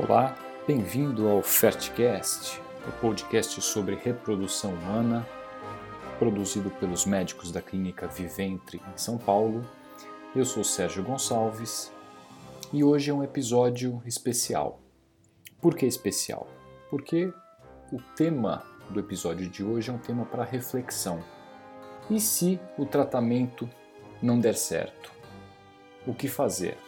Olá, bem-vindo ao Fertcast, o podcast sobre reprodução humana, produzido pelos médicos da Clínica Viventre em São Paulo. Eu sou Sérgio Gonçalves e hoje é um episódio especial. Por que especial? Porque o tema do episódio de hoje é um tema para reflexão. E se o tratamento não der certo? O que fazer?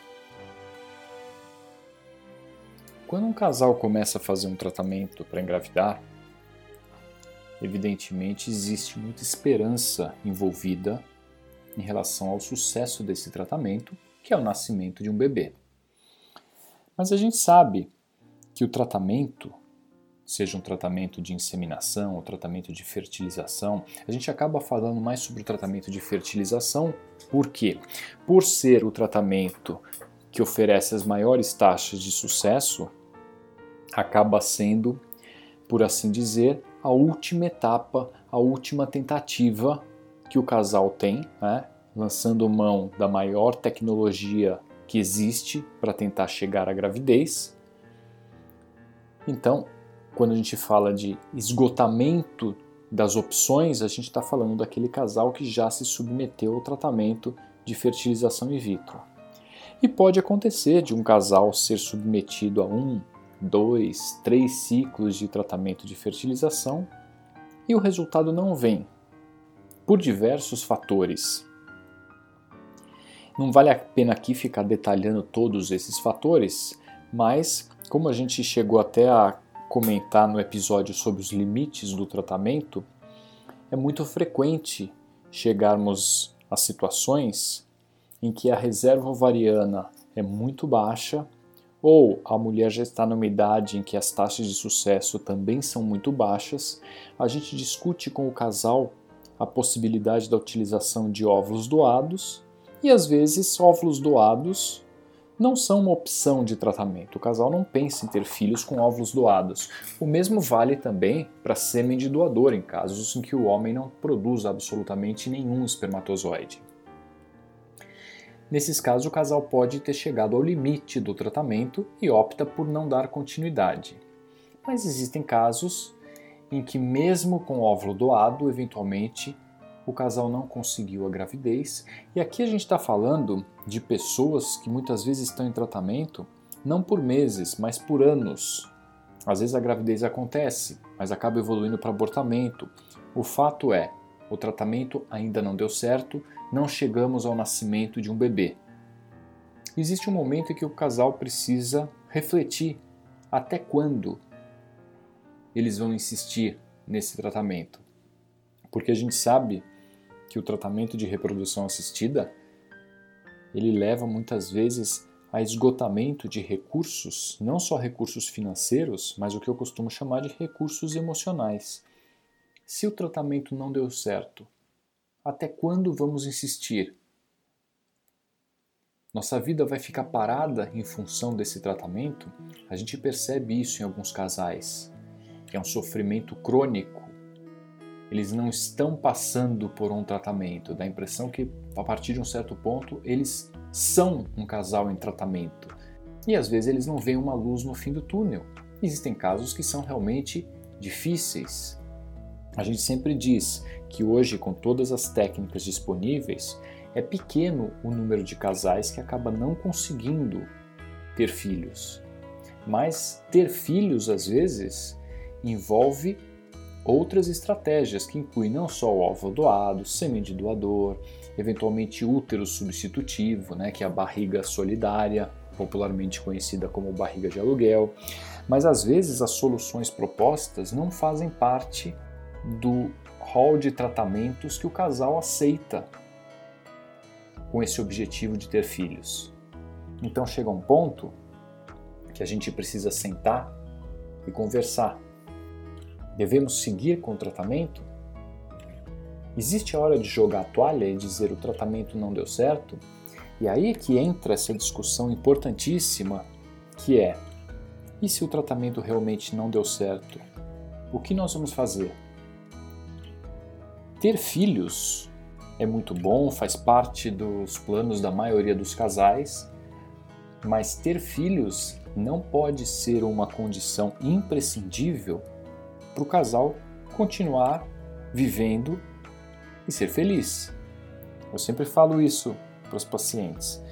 Quando um casal começa a fazer um tratamento para engravidar, evidentemente existe muita esperança envolvida em relação ao sucesso desse tratamento, que é o nascimento de um bebê. Mas a gente sabe que o tratamento, seja um tratamento de inseminação ou tratamento de fertilização, a gente acaba falando mais sobre o tratamento de fertilização, por quê? Por ser o tratamento que oferece as maiores taxas de sucesso, acaba sendo, por assim dizer, a última etapa, a última tentativa que o casal tem, né? lançando mão da maior tecnologia que existe para tentar chegar à gravidez. Então, quando a gente fala de esgotamento das opções, a gente está falando daquele casal que já se submeteu ao tratamento de fertilização in vitro. E pode acontecer de um casal ser submetido a um, dois, três ciclos de tratamento de fertilização e o resultado não vem, por diversos fatores. Não vale a pena aqui ficar detalhando todos esses fatores, mas como a gente chegou até a comentar no episódio sobre os limites do tratamento, é muito frequente chegarmos a situações em que a reserva ovariana é muito baixa ou a mulher já está numa idade em que as taxas de sucesso também são muito baixas, a gente discute com o casal a possibilidade da utilização de óvulos doados e às vezes óvulos doados não são uma opção de tratamento. O casal não pensa em ter filhos com óvulos doados. O mesmo vale também para sêmen de doador em casos em que o homem não produz absolutamente nenhum espermatozoide. Nesses casos, o casal pode ter chegado ao limite do tratamento e opta por não dar continuidade. Mas existem casos em que, mesmo com óvulo doado, eventualmente o casal não conseguiu a gravidez. E aqui a gente está falando de pessoas que muitas vezes estão em tratamento não por meses, mas por anos. Às vezes a gravidez acontece, mas acaba evoluindo para abortamento. O fato é, o tratamento ainda não deu certo, não chegamos ao nascimento de um bebê. Existe um momento em que o casal precisa refletir até quando eles vão insistir nesse tratamento. Porque a gente sabe que o tratamento de reprodução assistida ele leva muitas vezes a esgotamento de recursos, não só recursos financeiros, mas o que eu costumo chamar de recursos emocionais. Se o tratamento não deu certo, até quando vamos insistir? Nossa vida vai ficar parada em função desse tratamento? A gente percebe isso em alguns casais. É um sofrimento crônico. Eles não estão passando por um tratamento. Dá a impressão que, a partir de um certo ponto, eles são um casal em tratamento. E às vezes eles não veem uma luz no fim do túnel. Existem casos que são realmente difíceis, a gente sempre diz que hoje, com todas as técnicas disponíveis, é pequeno o número de casais que acaba não conseguindo ter filhos. Mas ter filhos, às vezes, envolve outras estratégias que incluem não só o óvulo doado, sêmen de doador, eventualmente útero substitutivo, né, que é a barriga solidária, popularmente conhecida como barriga de aluguel. Mas às vezes as soluções propostas não fazem parte do hall de tratamentos que o casal aceita com esse objetivo de ter filhos. Então chega um ponto que a gente precisa sentar e conversar. Devemos seguir com o tratamento? Existe a hora de jogar a toalha e dizer o tratamento não deu certo? E aí é que entra essa discussão importantíssima que é: e se o tratamento realmente não deu certo? O que nós vamos fazer? Ter filhos é muito bom, faz parte dos planos da maioria dos casais, mas ter filhos não pode ser uma condição imprescindível para o casal continuar vivendo e ser feliz. Eu sempre falo isso para os pacientes.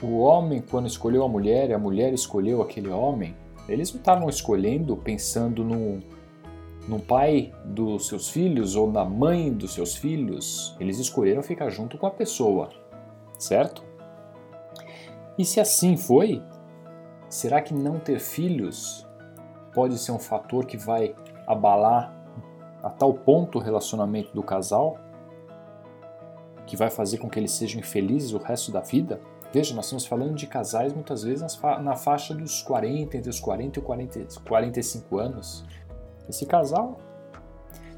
O homem, quando escolheu a mulher e a mulher escolheu aquele homem, eles não estavam escolhendo pensando no, no pai dos seus filhos ou na mãe dos seus filhos. Eles escolheram ficar junto com a pessoa, certo? E se assim foi, será que não ter filhos pode ser um fator que vai abalar a tal ponto o relacionamento do casal? Que vai fazer com que eles sejam infelizes o resto da vida? Veja, nós estamos falando de casais muitas vezes na faixa dos 40, entre os 40 e 40, 45 anos. Esse casal,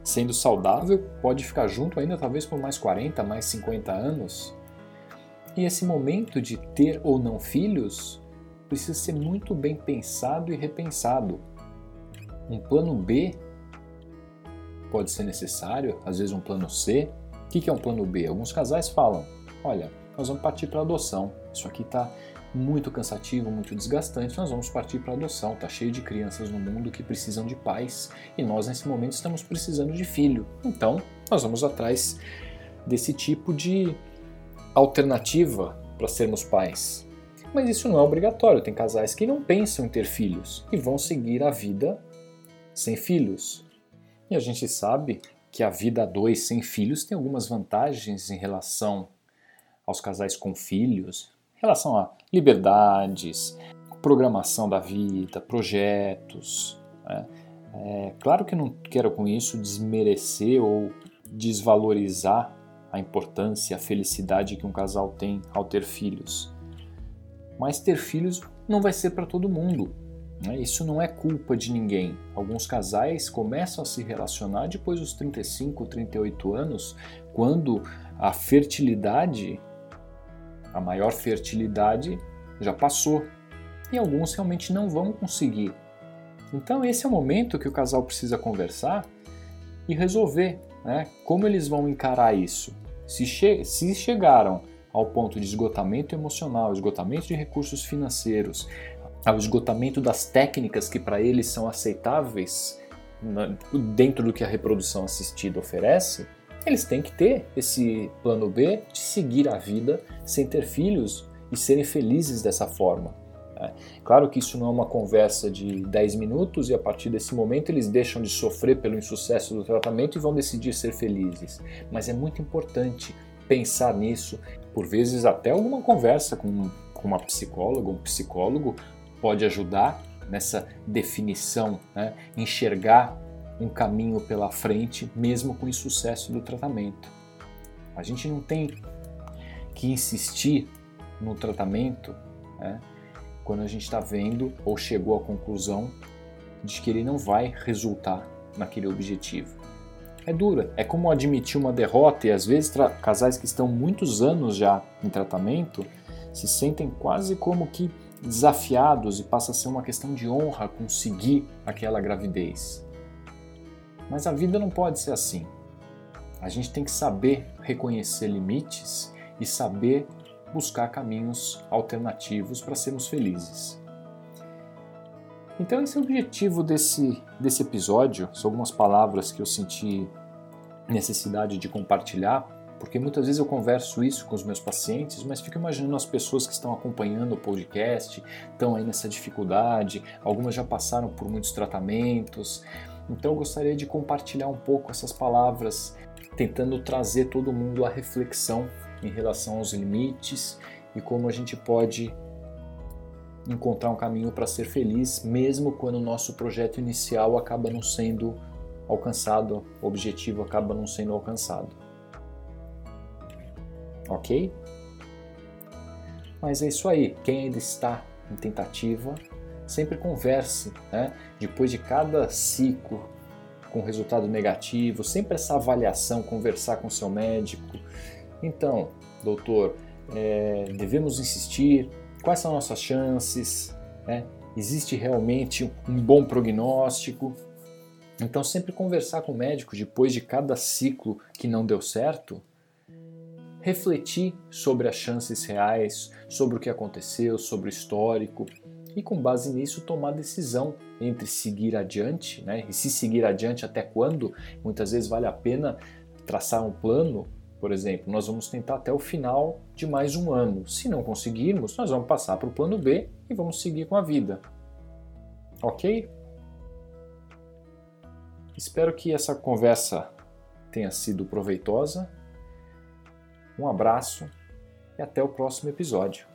sendo saudável, pode ficar junto ainda talvez por mais 40, mais 50 anos. E esse momento de ter ou não filhos precisa ser muito bem pensado e repensado. Um plano B pode ser necessário, às vezes um plano C. O que é um plano B? Alguns casais falam: olha, nós vamos partir para adoção. Isso aqui está muito cansativo, muito desgastante, nós vamos partir para adoção. Está cheio de crianças no mundo que precisam de pais e nós, nesse momento, estamos precisando de filho. Então, nós vamos atrás desse tipo de alternativa para sermos pais. Mas isso não é obrigatório. Tem casais que não pensam em ter filhos e vão seguir a vida sem filhos. E a gente sabe que a vida a dois sem filhos tem algumas vantagens em relação aos casais com filhos, relação a liberdades, programação da vida, projetos. Né? É, claro que não quero com isso desmerecer ou desvalorizar a importância, a felicidade que um casal tem ao ter filhos. Mas ter filhos não vai ser para todo mundo. Né? Isso não é culpa de ninguém. Alguns casais começam a se relacionar depois dos 35, 38 anos, quando a fertilidade a maior fertilidade já passou e alguns realmente não vão conseguir. Então, esse é o momento que o casal precisa conversar e resolver né, como eles vão encarar isso. Se, che se chegaram ao ponto de esgotamento emocional, esgotamento de recursos financeiros, ao esgotamento das técnicas que para eles são aceitáveis dentro do que a reprodução assistida oferece, eles têm que ter esse plano B de seguir a vida sem ter filhos e serem felizes dessa forma. Né? Claro que isso não é uma conversa de 10 minutos e a partir desse momento eles deixam de sofrer pelo insucesso do tratamento e vão decidir ser felizes. Mas é muito importante pensar nisso, por vezes até alguma conversa com, com uma psicóloga, um psicólogo pode ajudar nessa definição, né? enxergar um caminho pela frente, mesmo com o insucesso do tratamento. A gente não tem que insistir no tratamento né, quando a gente está vendo ou chegou à conclusão de que ele não vai resultar naquele objetivo. É dura, é como admitir uma derrota e às vezes casais que estão muitos anos já em tratamento se sentem quase como que desafiados e passa a ser uma questão de honra conseguir aquela gravidez. Mas a vida não pode ser assim. A gente tem que saber reconhecer limites e saber buscar caminhos alternativos para sermos felizes. Então, esse é o objetivo desse, desse episódio. São algumas palavras que eu senti necessidade de compartilhar, porque muitas vezes eu converso isso com os meus pacientes, mas fico imaginando as pessoas que estão acompanhando o podcast, estão aí nessa dificuldade, algumas já passaram por muitos tratamentos, então eu gostaria de compartilhar um pouco essas palavras, tentando trazer todo mundo à reflexão em relação aos limites e como a gente pode encontrar um caminho para ser feliz, mesmo quando o nosso projeto inicial acaba não sendo alcançado, o objetivo acaba não sendo alcançado. Ok? Mas é isso aí. Quem ainda está em tentativa, sempre converse, né? depois de cada ciclo com resultado negativo, sempre essa avaliação, conversar com seu médico. Então, doutor, é, devemos insistir? Quais são nossas chances? Né? Existe realmente um bom prognóstico? Então, sempre conversar com o médico depois de cada ciclo que não deu certo, refletir sobre as chances reais, sobre o que aconteceu, sobre o histórico, e com base nisso tomar decisão entre seguir adiante, né? E se seguir adiante até quando? Muitas vezes vale a pena traçar um plano, por exemplo, nós vamos tentar até o final de mais um ano. Se não conseguirmos, nós vamos passar para o plano B e vamos seguir com a vida. Ok? Espero que essa conversa tenha sido proveitosa. Um abraço e até o próximo episódio.